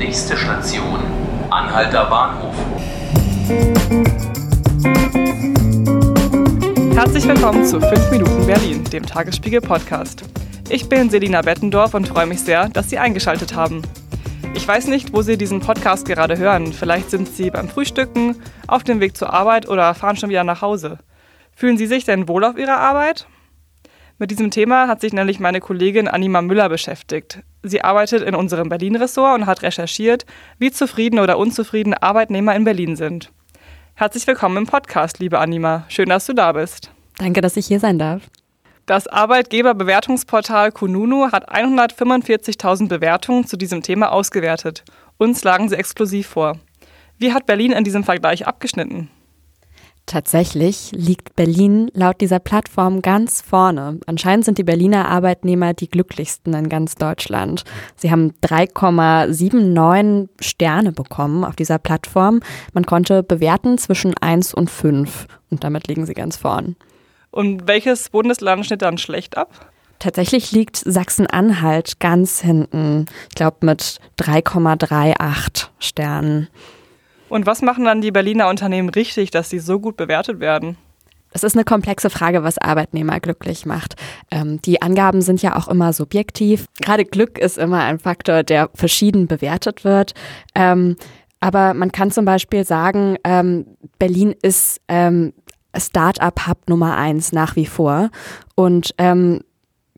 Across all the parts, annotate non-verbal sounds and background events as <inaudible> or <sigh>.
Nächste Station, Anhalter Bahnhof. Herzlich willkommen zu 5 Minuten Berlin, dem Tagesspiegel Podcast. Ich bin Selina Bettendorf und freue mich sehr, dass Sie eingeschaltet haben. Ich weiß nicht, wo Sie diesen Podcast gerade hören. Vielleicht sind Sie beim Frühstücken, auf dem Weg zur Arbeit oder fahren schon wieder nach Hause. Fühlen Sie sich denn wohl auf Ihrer Arbeit? Mit diesem Thema hat sich nämlich meine Kollegin Anima Müller beschäftigt. Sie arbeitet in unserem Berlin-Ressort und hat recherchiert, wie zufrieden oder unzufrieden Arbeitnehmer in Berlin sind. Herzlich willkommen im Podcast, liebe Anima. Schön, dass du da bist. Danke, dass ich hier sein darf. Das Arbeitgeberbewertungsportal Kununu hat 145.000 Bewertungen zu diesem Thema ausgewertet. Uns lagen sie exklusiv vor. Wie hat Berlin in diesem Vergleich abgeschnitten? Tatsächlich liegt Berlin laut dieser Plattform ganz vorne. Anscheinend sind die Berliner Arbeitnehmer die glücklichsten in ganz Deutschland. Sie haben 3,79 Sterne bekommen auf dieser Plattform. Man konnte bewerten zwischen 1 und 5 und damit liegen sie ganz vorn. Und welches Bundesland schnitt dann schlecht ab? Tatsächlich liegt Sachsen-Anhalt ganz hinten. Ich glaube mit 3,38 Sternen. Und was machen dann die Berliner Unternehmen richtig, dass sie so gut bewertet werden? Es ist eine komplexe Frage, was Arbeitnehmer glücklich macht. Ähm, die Angaben sind ja auch immer subjektiv. Gerade Glück ist immer ein Faktor, der verschieden bewertet wird. Ähm, aber man kann zum Beispiel sagen, ähm, Berlin ist ähm, Start-up-Hub Nummer eins nach wie vor. Und ähm,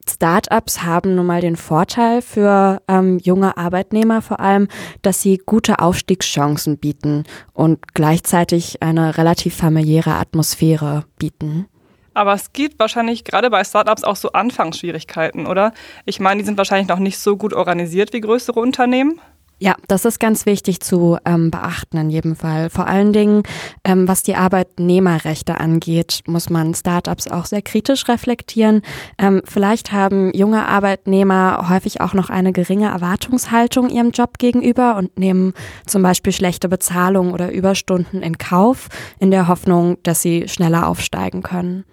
Startups haben nun mal den Vorteil für ähm, junge Arbeitnehmer vor allem, dass sie gute Aufstiegschancen bieten und gleichzeitig eine relativ familiäre Atmosphäre bieten. Aber es gibt wahrscheinlich gerade bei Startups auch so Anfangsschwierigkeiten, oder? Ich meine, die sind wahrscheinlich noch nicht so gut organisiert wie größere Unternehmen. Ja, das ist ganz wichtig zu ähm, beachten in jedem Fall. Vor allen Dingen, ähm, was die Arbeitnehmerrechte angeht, muss man Startups auch sehr kritisch reflektieren. Ähm, vielleicht haben junge Arbeitnehmer häufig auch noch eine geringe Erwartungshaltung ihrem Job gegenüber und nehmen zum Beispiel schlechte Bezahlung oder Überstunden in Kauf, in der Hoffnung, dass sie schneller aufsteigen können.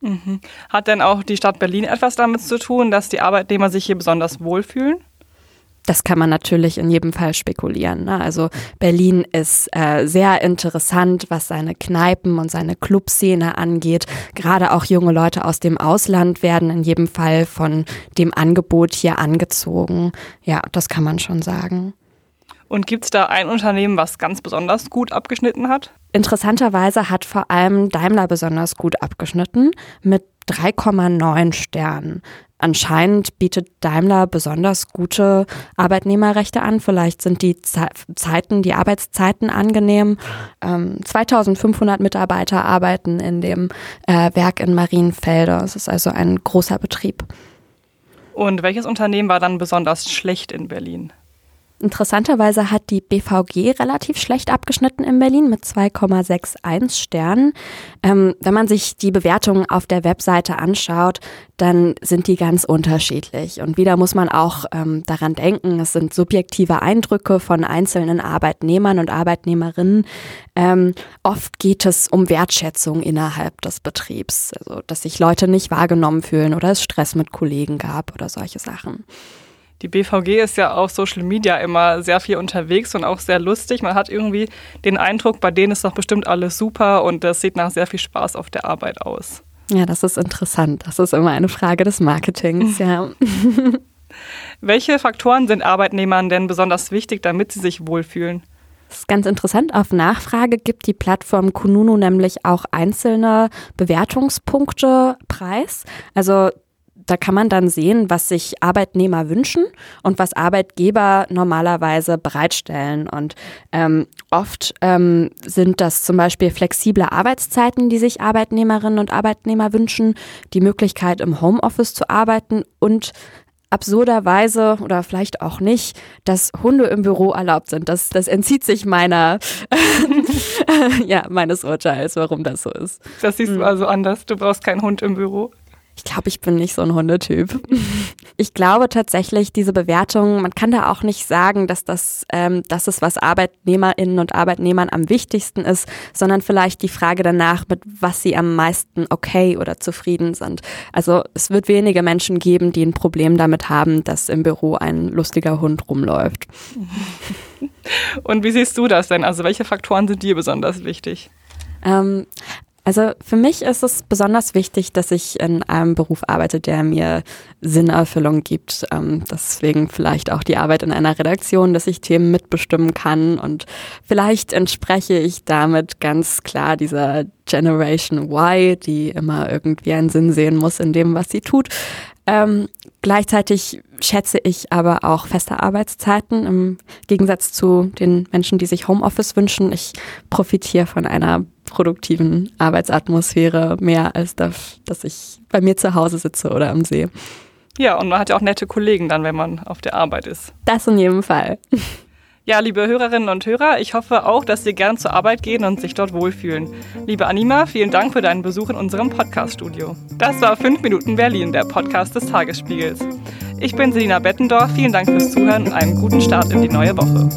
Mhm. Hat denn auch die Stadt Berlin etwas damit zu tun, dass die Arbeitnehmer sich hier besonders wohlfühlen? Das kann man natürlich in jedem Fall spekulieren. Ne? Also Berlin ist äh, sehr interessant, was seine Kneipen und seine Clubszene angeht. Gerade auch junge Leute aus dem Ausland werden in jedem Fall von dem Angebot hier angezogen. Ja, das kann man schon sagen. Und gibt es da ein Unternehmen, was ganz besonders gut abgeschnitten hat? Interessanterweise hat vor allem Daimler besonders gut abgeschnitten mit 3,9 Sternen. Anscheinend bietet Daimler besonders gute Arbeitnehmerrechte an. Vielleicht sind die Zeiten, die Arbeitszeiten angenehm. Ähm, 2500 Mitarbeiter arbeiten in dem äh, Werk in Marienfelde. Es ist also ein großer Betrieb. Und welches Unternehmen war dann besonders schlecht in Berlin? Interessanterweise hat die BVG relativ schlecht abgeschnitten in Berlin mit 2,61 Sternen. Ähm, wenn man sich die Bewertungen auf der Webseite anschaut, dann sind die ganz unterschiedlich. Und wieder muss man auch ähm, daran denken, es sind subjektive Eindrücke von einzelnen Arbeitnehmern und Arbeitnehmerinnen. Ähm, oft geht es um Wertschätzung innerhalb des Betriebs, also dass sich Leute nicht wahrgenommen fühlen oder es Stress mit Kollegen gab oder solche Sachen. Die BVG ist ja auf Social Media immer sehr viel unterwegs und auch sehr lustig. Man hat irgendwie den Eindruck, bei denen ist doch bestimmt alles super und das sieht nach sehr viel Spaß auf der Arbeit aus. Ja, das ist interessant. Das ist immer eine Frage des Marketings, ja. <laughs> Welche Faktoren sind Arbeitnehmern denn besonders wichtig, damit sie sich wohlfühlen? Das ist ganz interessant. Auf Nachfrage gibt die Plattform Kununu nämlich auch einzelne Bewertungspunkte preis. Also da kann man dann sehen, was sich Arbeitnehmer wünschen und was Arbeitgeber normalerweise bereitstellen. Und ähm, oft ähm, sind das zum Beispiel flexible Arbeitszeiten, die sich Arbeitnehmerinnen und Arbeitnehmer wünschen, die Möglichkeit im Homeoffice zu arbeiten und absurderweise oder vielleicht auch nicht, dass Hunde im Büro erlaubt sind. Das, das entzieht sich meiner, <laughs> ja, meines Urteils, warum das so ist. Das siehst du hm. also anders. Du brauchst keinen Hund im Büro. Ich glaube, ich bin nicht so ein Hundetyp. Ich glaube tatsächlich, diese Bewertung, man kann da auch nicht sagen, dass das, ähm, das ist, was Arbeitnehmerinnen und Arbeitnehmern am wichtigsten ist, sondern vielleicht die Frage danach, mit was sie am meisten okay oder zufrieden sind. Also es wird wenige Menschen geben, die ein Problem damit haben, dass im Büro ein lustiger Hund rumläuft. Und wie siehst du das denn? Also welche Faktoren sind dir besonders wichtig? Ähm, also für mich ist es besonders wichtig, dass ich in einem Beruf arbeite, der mir Sinnerfüllung gibt. Ähm, deswegen vielleicht auch die Arbeit in einer Redaktion, dass ich Themen mitbestimmen kann und vielleicht entspreche ich damit ganz klar dieser Generation Y, die immer irgendwie einen Sinn sehen muss in dem, was sie tut. Ähm, gleichzeitig schätze ich aber auch feste Arbeitszeiten im Gegensatz zu den Menschen, die sich Homeoffice wünschen. Ich profitiere von einer produktiven Arbeitsatmosphäre mehr als das, dass ich bei mir zu Hause sitze oder am See. Ja, und man hat ja auch nette Kollegen dann, wenn man auf der Arbeit ist. Das in jedem Fall. Ja, liebe Hörerinnen und Hörer, ich hoffe auch, dass Sie gern zur Arbeit gehen und sich dort wohlfühlen. Liebe Anima, vielen Dank für deinen Besuch in unserem Podcast-Studio. Das war 5 Minuten Berlin, der Podcast des Tagesspiegels. Ich bin Selina Bettendorf, vielen Dank fürs Zuhören und einen guten Start in die neue Woche.